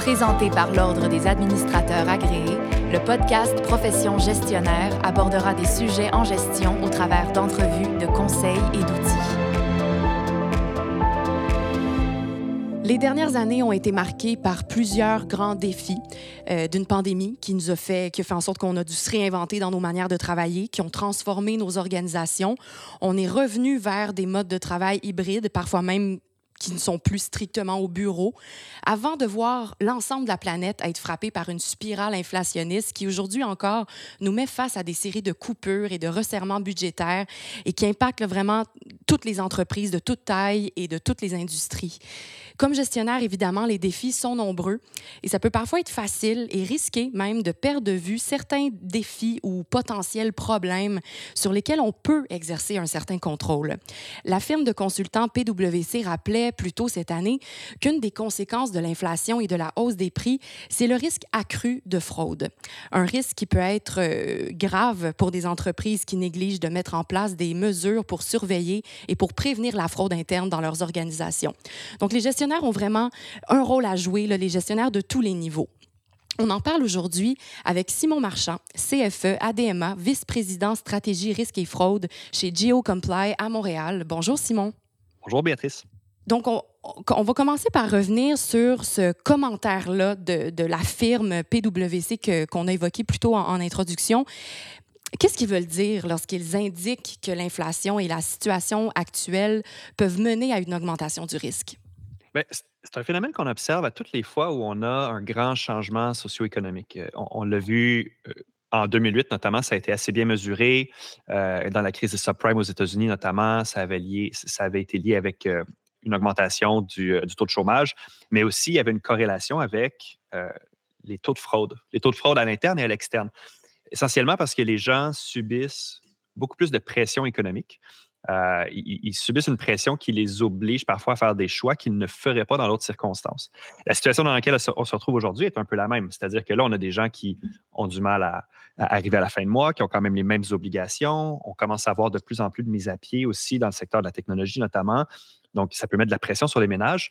Présenté par l'Ordre des administrateurs agréés, le podcast Profession gestionnaire abordera des sujets en gestion au travers d'entrevues, de conseils et d'outils. Les dernières années ont été marquées par plusieurs grands défis euh, d'une pandémie qui nous a fait, qui a fait en sorte qu'on a dû se réinventer dans nos manières de travailler, qui ont transformé nos organisations. On est revenu vers des modes de travail hybrides, parfois même qui ne sont plus strictement au bureau, avant de voir l'ensemble de la planète être frappée par une spirale inflationniste qui aujourd'hui encore nous met face à des séries de coupures et de resserrements budgétaires et qui impactent vraiment toutes les entreprises de toute taille et de toutes les industries. Comme gestionnaire, évidemment, les défis sont nombreux et ça peut parfois être facile et risqué même de perdre de vue certains défis ou potentiels problèmes sur lesquels on peut exercer un certain contrôle. La firme de consultants PwC rappelait plus tôt cette année qu'une des conséquences de l'inflation et de la hausse des prix, c'est le risque accru de fraude. Un risque qui peut être euh, grave pour des entreprises qui négligent de mettre en place des mesures pour surveiller et pour prévenir la fraude interne dans leurs organisations. Donc, les gestionnaires ont vraiment un rôle à jouer, les gestionnaires de tous les niveaux. On en parle aujourd'hui avec Simon Marchand, CFE, ADMA, vice-président stratégie risque et fraude chez GeoComply à Montréal. Bonjour Simon. Bonjour Béatrice. Donc, on, va commencer par revenir sur ce commentaire-là de, la firme PwC qu'on a évoqué plus tôt en, introduction. Qu'est-ce qu'ils veulent dire lorsqu'ils indiquent que l'inflation et la situation actuelle peuvent mener à une augmentation du risque? Ben, c'est un phénomène qu'on observe à toutes les fois où on a un grand changement socio-économique. Euh, on, l'a vu euh, en 2008, notamment, ça a été assez bien mesuré. Euh, dans la crise des subprimes aux États-Unis, notamment, ça avait, lié, ça avait été lié avec une augmentation euh, du, taux de chômage, mais aussi il y avait une corrélation avec les taux de fraude, les taux de fraude à l'interne et à l'externe. Essentiellement parce que les gens subissent beaucoup plus de pression économique. Euh, ils, subissent une pression qui les oblige parfois à faire des choix qu'ils ne feraient pas dans d'autres circonstances. La situation dans laquelle on se retrouve aujourd'hui est un peu la même. C'est-à-dire que là, on a des gens qui ont du mal à, arriver à la fin de mois, qui ont quand même les mêmes obligations. On commence à avoir de plus en plus de mises à pied aussi dans le secteur de la technologie notamment. Donc, ça peut mettre de la pression sur les ménages.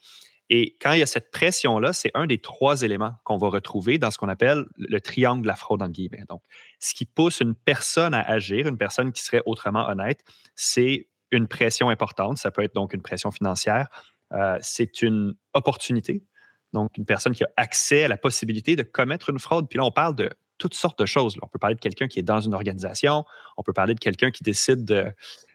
Et quand il y a cette pression-là, c'est un des trois éléments qu'on va retrouver dans ce qu'on appelle le triangle de la fraude, en guillemets. Donc, ce qui pousse une personne à agir, une personne qui serait autrement honnête, c'est une pression importante. Ça peut être donc une pression financière. Euh, c'est une opportunité. Donc, une personne qui a accès à la possibilité de commettre une fraude. Puis là, on parle de toutes sortes de choses. On peut parler de quelqu'un qui est dans une organisation. On peut parler de quelqu'un qui décide de,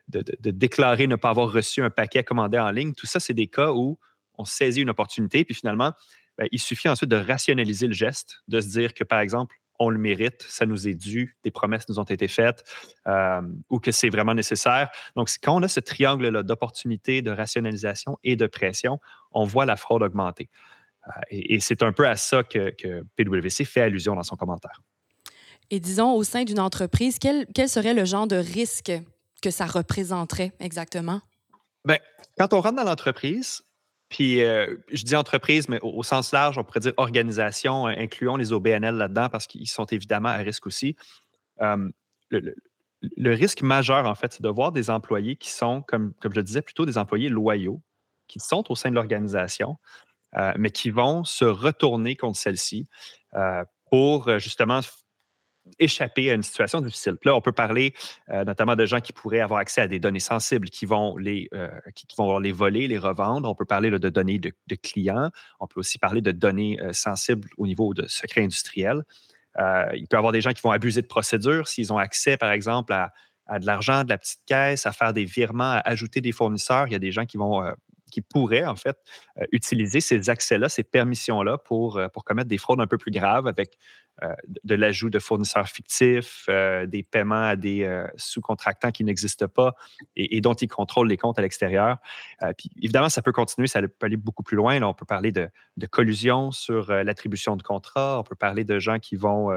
de, déclarer ne pas avoir reçu un paquet commandé en ligne. Tout ça, c'est des cas où on saisit une opportunité, puis finalement, ben, il suffit ensuite de rationaliser le geste, de se dire que, par exemple, on le mérite, ça nous est dû, des promesses nous ont été faites, euh, ou que c'est vraiment nécessaire. Donc, quand on a ce triangle-là d'opportunité, de rationalisation et de pression, on voit la fraude augmenter. Euh, et, c'est un peu à ça que, PwC fait allusion dans son commentaire. Et disons, au sein d'une entreprise, quel, quel serait le genre de risque que ça représenterait exactement? Bien, quand on rentre dans l'entreprise, puis euh, je dis entreprise, mais au, sens large, on pourrait dire organisation, euh, incluons les OBNL là-dedans parce qu'ils sont évidemment à risque aussi. Euh, le, risque majeur, en fait, c'est de voir des employés qui sont, comme je le disais, plutôt des employés loyaux, qui sont au sein de l'organisation, mais qui vont se retourner contre celle-ci pour justement échapper à une situation difficile. là, on peut parler euh, notamment de gens qui pourraient avoir accès à des données sensibles qui vont les, euh, qui, vont les voler, les revendre. On peut parler de données de, clients. On peut aussi parler de données euh, sensibles au niveau de secret industriel. il peut y avoir des gens qui vont abuser de procédures s'ils ont accès, par exemple, à, de l'argent, de la petite caisse, à faire des virements, à ajouter des fournisseurs. Il y a des gens qui vont qui pourraient, en fait, utiliser ces accès-là, ces permissions-là pour, pour commettre des fraudes un peu plus graves avec de l'ajout de fournisseurs fictifs, euh, des paiements à des euh, sous-contractants qui n'existent pas et, dont ils contrôlent les comptes à l'extérieur. puis évidemment, ça peut continuer, ça peut aller beaucoup plus loin. on peut parler de, collusion sur l'attribution de contrats, on peut parler de gens qui vont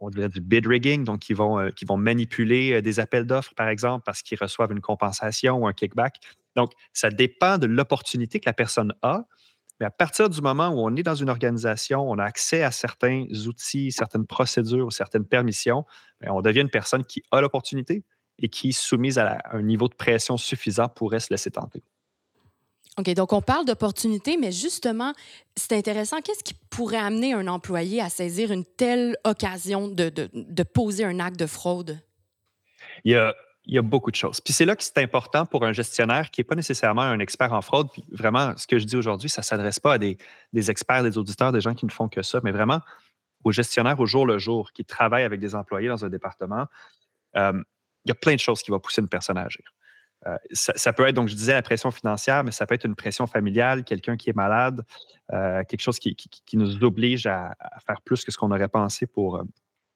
on dirait du bid rigging, donc qui vont, qui vont manipuler des appels d'offres, par exemple, parce qu'ils reçoivent une compensation ou un kickback. Donc, ça dépend de l'opportunité que la personne a, mais à partir du moment où on est dans une organisation, on a accès à certains outils, certaines procédures, certaines permissions, ben, on devient une personne qui a l'opportunité et qui, soumise à, un niveau de pression suffisant, pourrait se laisser tenter. OK, donc on parle d'opportunité, mais justement, c'est intéressant. Qu'est-ce qui pourrait amener un employé à saisir une telle occasion de, de, de poser un acte de fraude? Il y a, il y a beaucoup de choses. Puis c'est là que c'est important pour un gestionnaire qui n'est pas nécessairement un expert en fraude. Puis vraiment, ce que je dis aujourd'hui, ça ne s'adresse pas à des, des, experts, des auditeurs, des gens qui ne font que ça, mais vraiment aux gestionnaires au jour le jour qui travaillent avec des employés dans un département. Euh, il y a plein de choses qui vont pousser une personne à agir. Euh, ça, peut être, donc je disais, la pression financière, mais ça peut être une pression familiale, quelqu'un qui est malade, euh, quelque chose qui, nous oblige à, à, faire plus que ce qu'on aurait pensé pour,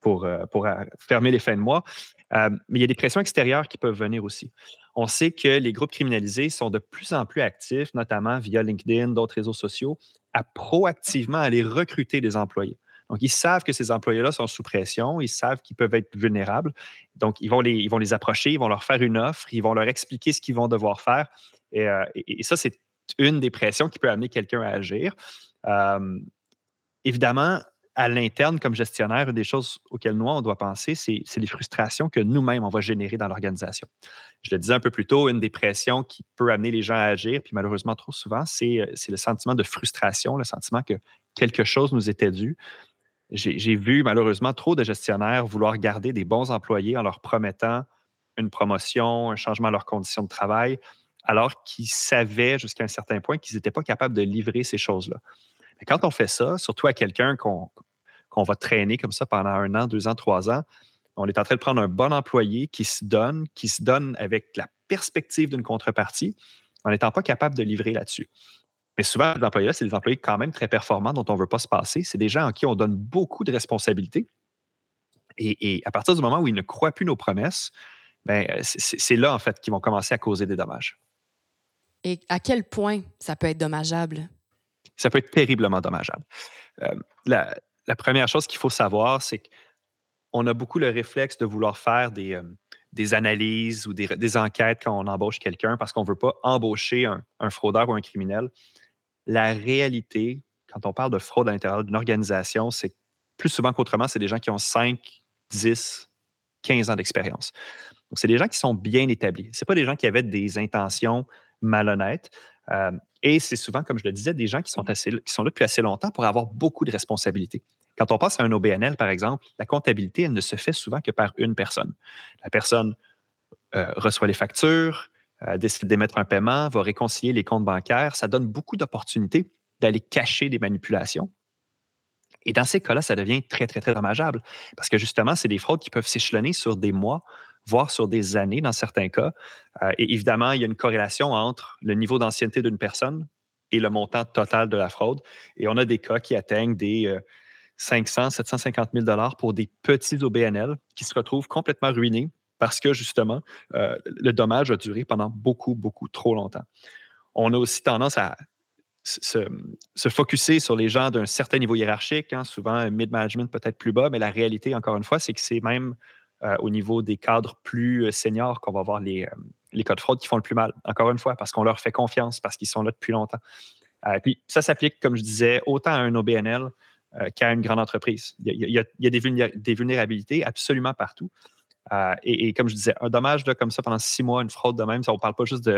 pour, pour fermer les fins de mois. Euh, mais il y a des pressions extérieures qui peuvent venir aussi. On sait que les groupes criminalisés sont de plus en plus actifs, notamment via LinkedIn, d'autres réseaux sociaux, à proactivement aller recruter des employés. Donc, ils savent que ces employés-là sont sous pression, ils savent qu'ils peuvent être vulnérables. Donc, ils vont, les, ils vont les approcher, ils vont leur faire une offre, ils vont leur expliquer ce qu'ils vont devoir faire. Et, euh, ça, c'est une des pressions qui peut amener quelqu'un à agir. Euh, évidemment, à l'interne, comme gestionnaire, une des choses auxquelles nous, on doit penser, c'est les frustrations que nous-mêmes, on va générer dans l'organisation. Je le disais un peu plus tôt, une des pressions qui peut amener les gens à agir, puis malheureusement trop souvent, c'est euh, le sentiment de frustration, le sentiment que quelque chose nous était dû. J'ai vu malheureusement trop de gestionnaires vouloir garder des bons employés en leur promettant une promotion, un changement de leurs conditions de travail, alors qu'ils savaient jusqu'à un certain point qu'ils n'étaient pas capables de livrer ces choses-là. Quand on fait ça, surtout à quelqu'un qu'on va traîner comme ça pendant un an, deux ans, trois ans. On est en train de prendre un bon employé qui se donne, qui se donne avec la perspective d'une contrepartie, en n'étant pas capable de livrer là-dessus. Mais souvent, les employés-là, c'est des employés quand même très performants dont on ne veut pas se passer. C'est des gens en qui on donne beaucoup de responsabilités. Et, à partir du moment où ils ne croient plus nos promesses, ben, c'est là, en fait, qu'ils vont commencer à causer des dommages. Et à quel point ça peut être dommageable? Ça peut être terriblement dommageable. Euh, la, première chose qu'il faut savoir, c'est qu'on a beaucoup le réflexe de vouloir faire des, euh, analyses ou des, enquêtes quand on embauche quelqu'un parce qu'on ne veut pas embaucher un, fraudeur ou un criminel. La réalité, quand on parle de fraude à l'intérieur d'une organisation, c'est plus souvent qu'autrement, c'est des gens qui ont 5, 10, 15 ans d'expérience. Donc, c'est des gens qui sont bien établis. Ce pas des gens qui avaient des intentions malhonnêtes. Euh, et c'est souvent, comme je le disais, des gens qui sont, assez, qui sont là depuis assez longtemps pour avoir beaucoup de responsabilités. Quand on passe à un OBNL, par exemple, la comptabilité, elle ne se fait souvent que par une personne. La personne euh, reçoit les factures, euh, décide d'émettre un paiement, va réconcilier les comptes bancaires. Ça donne beaucoup d'opportunités d'aller cacher des manipulations. Et dans ces cas-là, ça devient très, très, très dommageable parce que justement, c'est des fraudes qui peuvent s'échelonner sur des mois, voire sur des années dans certains cas. Euh, et évidemment, il y a une corrélation entre le niveau d'ancienneté d'une personne et le montant total de la fraude. Et on a des cas qui atteignent des 500, 750 000 dollars pour des petits OBNL qui se retrouvent complètement ruinés parce que justement, euh, le dommage a duré pendant beaucoup, beaucoup trop longtemps. On a aussi tendance à se, se focuser sur les gens d'un certain niveau hiérarchique, hein, souvent mid-management peut-être plus bas, mais la réalité, encore une fois, c'est que c'est même euh, au niveau des cadres plus euh, seniors qu'on va voir les, euh, les cas de fraude qui font le plus mal. Encore une fois, parce qu'on leur fait confiance, parce qu'ils sont là depuis longtemps. puis ça s'applique, comme je disais, autant à un OBNL qu'à une grande entreprise. Il y a, il y a des, vulnérabilités absolument partout. et, comme je disais, un dommage comme ça pendant six mois, une fraude de même, ça, on ne parle pas juste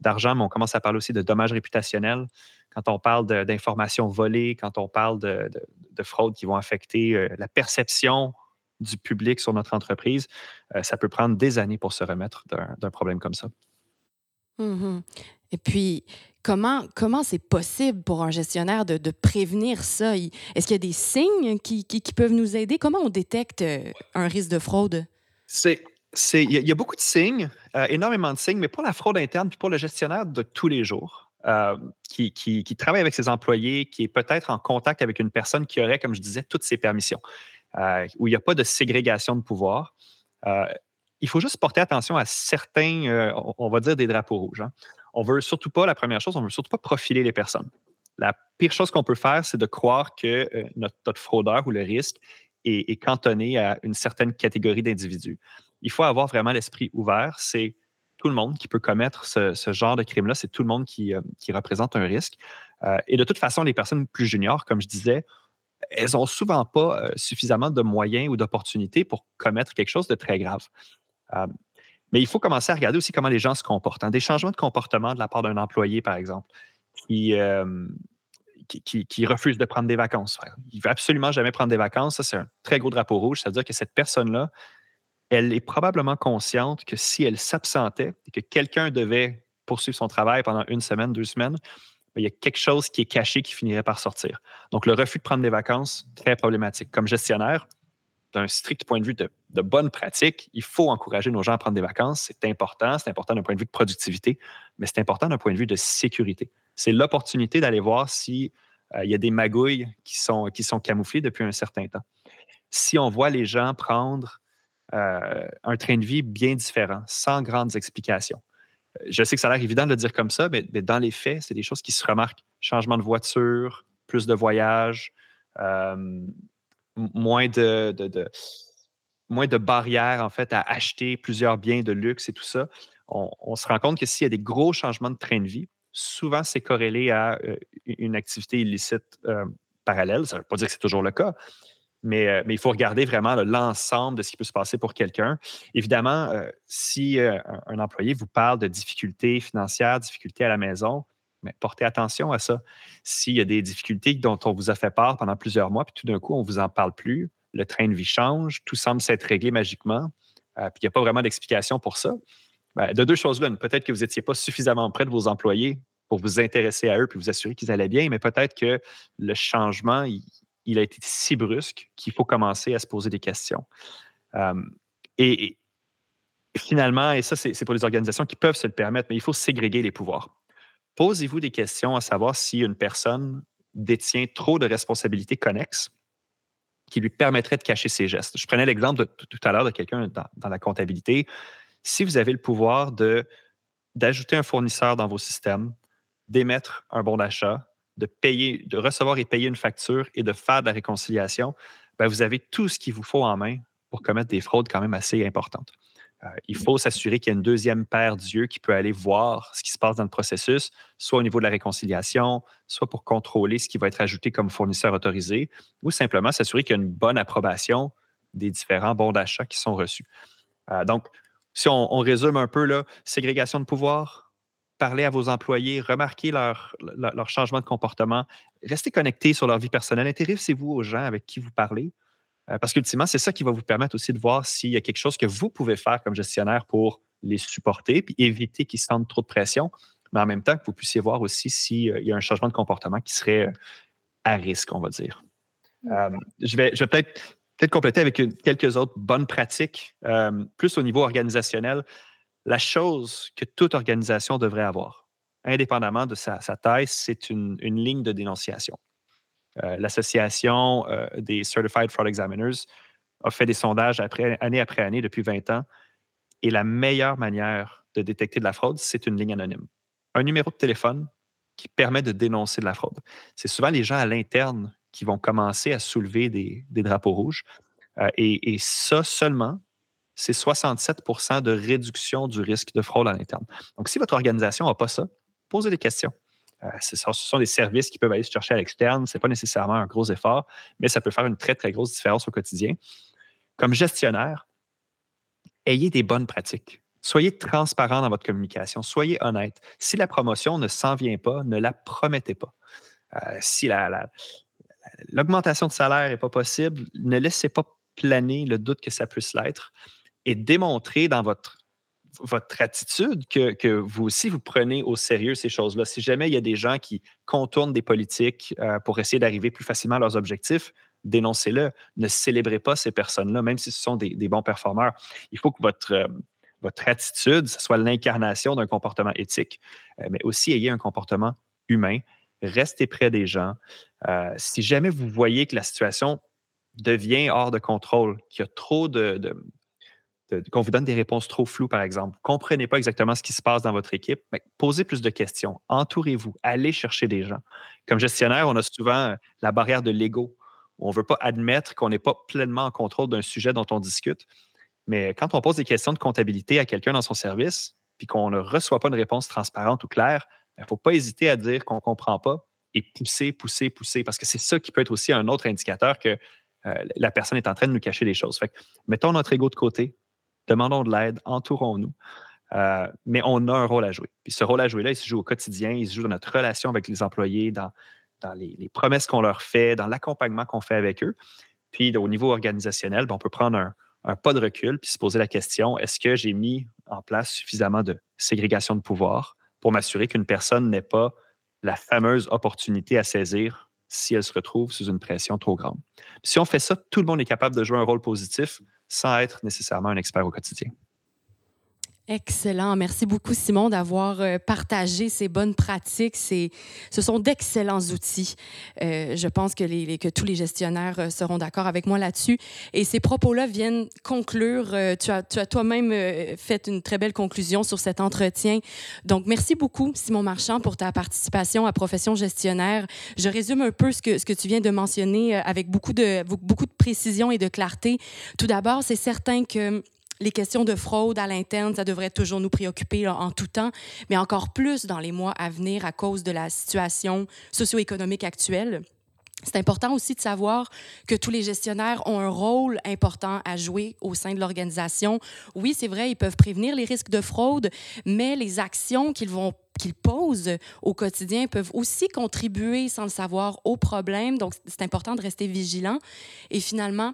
d'argent, mais on commence à parler aussi de dommages réputationnels. Quand on parle d'informations volées, quand on parle de, de fraudes qui vont affecter la perception du public sur notre entreprise, euh, ça peut prendre des années pour se remettre d'un problème comme ça. Mmh Et puis, comment comment c'est possible pour un gestionnaire de, de prévenir ça? Est-ce qu'il y a des signes qui, qui, peuvent nous aider? Comment on détecte euh, un risque de fraude? C'est il y, a beaucoup de signes, euh, énormément de signes, mais pour la fraude interne puis pour le gestionnaire de tous les jours, qui, qui, qui, travaille avec ses employés, qui est peut-être en contact avec une personne qui aurait, comme je disais, toutes ses permissions. Euh, où il n'y a pas de ségrégation de pouvoir. Euh, il faut juste porter attention à certains, euh, on va dire, des drapeaux rouges. Hein. On veut surtout pas, la première chose, on veut surtout pas profiler les personnes. La pire chose qu'on peut faire, c'est de croire que notre, fraudeur ou le risque est, cantonné à une certaine catégorie d'individus. Il faut avoir vraiment l'esprit ouvert. C'est tout le monde qui peut commettre ce, genre de crime-là. C'est tout le monde qui, représente un risque. et de toute façon, les personnes plus juniors, comme je disais, elles n'ont souvent pas suffisamment de moyens ou d'opportunités pour commettre quelque chose de très grave. Mais il faut commencer à regarder aussi comment les gens se comportent. Hein. Des changements de comportement de la part d'un employé, par exemple, qui, qui, refuse de prendre des vacances. Il ne veut absolument jamais prendre des vacances. Ça, c'est un très gros drapeau rouge. C'est-à-dire que cette personne-là, elle est probablement consciente que si elle s'absentait et que quelqu'un devait poursuivre son travail pendant une semaine, deux semaines, il y a quelque chose qui est caché qui finirait par sortir. Donc, le refus de prendre des vacances, très problématique. Comme gestionnaire, d'un strict point de vue de, de, bonne pratique, il faut encourager nos gens à prendre des vacances. C'est important. C'est important d'un point de vue de productivité, mais c'est important d'un point de vue de sécurité. C'est l'opportunité d'aller voir s'il euh, y a des magouilles qui sont, qui sont camouflées depuis un certain temps. Si on voit les gens prendre euh, un train de vie bien différent, sans grandes explications. Euh, je sais que ça a l'air évident de le dire comme ça, mais, dans les faits, c'est des choses qui se remarquent. Changement de voiture, plus de voyages, euh, moins de, moins de barrières en fait à acheter plusieurs biens de luxe et tout ça. On, se rend compte que s'il y a des gros changements de train de vie, souvent c'est corrélé à une activité illicite parallèle. Ça ne veut pas dire que c'est toujours le cas, euh, mais, il faut regarder vraiment l'ensemble de ce qui peut se passer pour quelqu'un. Évidemment, euh, si euh, un, employé vous parle de difficultés financières, difficultés à la maison, mais portez attention à ça. S'il y a des difficultés dont on vous a fait part pendant plusieurs mois, puis tout d'un coup, on ne vous en parle plus, le train de vie change, tout semble s'être réglé magiquement, puis il n'y a pas vraiment d'explication pour ça. Ben, de deux choses l'une, peut-être que vous n'étiez pas suffisamment près de vos employés pour vous intéresser à eux puis vous assurer qu'ils allaient bien, mais peut-être que le changement, il a été si brusque qu'il faut commencer à se poser des questions. Euh, et, finalement, et ça, c'est pour les organisations qui peuvent se le permettre, mais il faut ségréguer les pouvoirs. Posez-vous des questions à savoir si une personne détient trop de responsabilités connexes qui lui permettraient de cacher ses gestes. Je prenais l'exemple tout à l'heure de quelqu'un dans, dans, la comptabilité. Si vous avez le pouvoir d'ajouter un fournisseur dans vos systèmes, d'émettre un bon d'achat, de payer, de recevoir et payer une facture et de faire de la réconciliation, ben, vous avez tout ce qu'il vous faut en main pour commettre des fraudes quand même assez importantes. Euh, il faut s'assurer qu'il y a une deuxième paire d'yeux qui peut aller voir ce qui se passe dans le processus, soit au niveau de la réconciliation, soit pour contrôler ce qui va être ajouté comme fournisseur autorisé, ou simplement s'assurer qu'il y a une bonne approbation des différents bons d'achat qui sont reçus. Euh, donc, si on, résume un peu, là, ségrégation de pouvoir, parler à vos employés, remarquer leur, leur, changement de comportement, restez connectés sur leur vie personnelle, intéressez-vous aux gens avec qui vous parlez. Euh, parce qu'ultimement, c'est ça qui va vous permettre aussi de voir s'il y a quelque chose que vous pouvez faire comme gestionnaire pour les supporter, puis éviter qu'ils sentent trop de pression, mais en même temps que vous puissiez voir aussi s'il y a un changement de comportement qui serait euh, à risque, on va dire. Mmh. Euh, je vais, je vais peut-être peut compléter avec quelques autres bonnes pratiques, plus au niveau organisationnel la chose que toute organisation devrait avoir, indépendamment de sa, taille, c'est une, ligne de dénonciation. Euh, L'association euh, des Certified Fraud Examiners a fait des sondages année après année depuis 20 ans, et la meilleure manière de détecter de la fraude, c'est une ligne anonyme. Un numéro de téléphone qui permet de dénoncer de la fraude. C'est souvent les gens à l'interne qui vont commencer à soulever des, drapeaux rouges. Euh, et, et, ça seulement c'est 67% de réduction du risque de fraude à l'interne. Donc, si votre organisation n'a pas ça, posez des questions. Euh, ce sont des services qui peuvent aller se chercher à l'externe. Ce n'est pas nécessairement un gros effort, mais ça peut faire une très, très grosse différence au quotidien. Comme gestionnaire, ayez des bonnes pratiques. Soyez transparent dans votre communication. Soyez honnête. Si la promotion ne s'en vient pas, ne la promettez pas. Euh, si l'augmentation de salaire n'est pas possible, ne laissez pas planer le doute que ça puisse l'être et démontrer dans votre, votre attitude que, que, vous aussi, vous prenez au sérieux ces choses-là. Si jamais il y a des gens qui contournent des politiques euh, pour essayer d'arriver plus facilement à leurs objectifs, dénoncez-le. Ne célébrez pas ces personnes-là, même si ce sont des, bons performeurs. Il faut que votre, euh, votre attitude, soit l'incarnation d'un comportement éthique, euh, mais aussi ayez un comportement humain. Restez près des gens. si jamais vous voyez que la situation devient hors de contrôle, qu'il y a trop de, qu'on vous donne des réponses trop floues, par exemple. Comprenez pas exactement ce qui se passe dans votre équipe, mais posez plus de questions. Entourez-vous. Allez chercher des gens. Comme gestionnaire, on a souvent la barrière de l'ego. On ne veut pas admettre qu'on n'est pas pleinement en contrôle d'un sujet dont on discute. Mais quand on pose des questions de comptabilité à quelqu'un dans son service, puis qu'on ne reçoit pas une réponse transparente ou claire, il ben, ne faut pas hésiter à dire qu'on ne comprend pas et pousser, pousser, pousser, parce que c'est ça qui peut être aussi un autre indicateur que euh, la personne est en train de nous cacher des choses. Fait mettons notre ego de côté, demandons de l'aide, entourons-nous. Euh, mais on a un rôle à jouer. Puis ce rôle à jouer-là, il se joue au quotidien, il se joue dans notre relation avec les employés, dans, dans les, promesses qu'on leur fait, dans l'accompagnement qu'on fait avec eux. Puis au niveau organisationnel, ben, on peut prendre un, un, pas de recul puis se poser la question, est-ce que j'ai mis en place suffisamment de ségrégation de pouvoir pour m'assurer qu'une personne n'ait pas la fameuse opportunité à saisir si elle se retrouve sous une pression trop grande? si on fait ça, tout le monde est capable de jouer un rôle positif sans être nécessairement un expert au quotidien. Excellent. Merci beaucoup, Simon, d'avoir euh, partagé ces bonnes pratiques. Ce sont d'excellents outils. Euh, je pense que, tous les gestionnaires euh, seront d'accord avec moi là-dessus. Et ces propos-là viennent conclure. tu as, tu as toi-même fait une très belle conclusion sur cet entretien. Donc, merci beaucoup, Simon Marchand, pour ta participation à Profession gestionnaire. Je résume un peu ce que, ce que tu viens de mentionner avec beaucoup de, beaucoup de précision et de clarté. Tout d'abord, c'est certain que les questions de fraude à l'interne, ça devrait toujours nous préoccuper en tout temps, mais encore plus dans les mois à venir à cause de la situation socio-économique actuelle. C'est important aussi de savoir que tous les gestionnaires ont un rôle important à jouer au sein de l'organisation. Oui, c'est vrai, ils peuvent prévenir les risques de fraude, mais les actions qu'ils vont qu'ils posent au quotidien peuvent aussi contribuer, sans le savoir, au problème. Donc, c'est important de rester vigilant. Et finalement,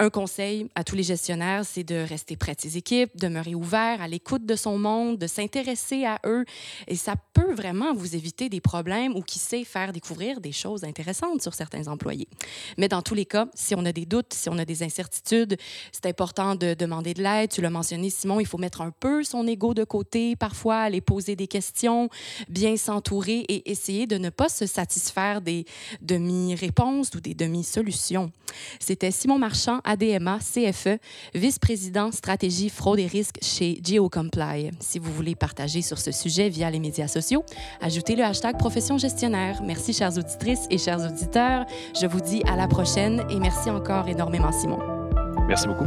un conseil à tous les gestionnaires, c'est de rester près de ses équipes, demeurer ouvert, à l'écoute de son monde, de s'intéresser à eux. Et ça peut vraiment vous éviter des problèmes ou, qui sait, faire découvrir des choses intéressantes sur certains employés. Mais dans tous les cas, si on a des doutes, si on a des incertitudes, c'est important de demander de l'aide. Tu l'as mentionné, Simon, il faut mettre un peu son ego de côté, parfois aller poser des questions bien s'entourer et essayer de ne pas se satisfaire des demi-réponses ou des demi-solutions. C'était Simon Marchand, ADMA, CFE, vice-président stratégie fraude et risques chez GeoComply. Si vous voulez partager sur ce sujet via les médias sociaux, ajoutez le hashtag profession gestionnaire. Merci, chères auditrices et chers auditeurs. Je vous dis à la prochaine et merci encore énormément, Simon. Merci beaucoup.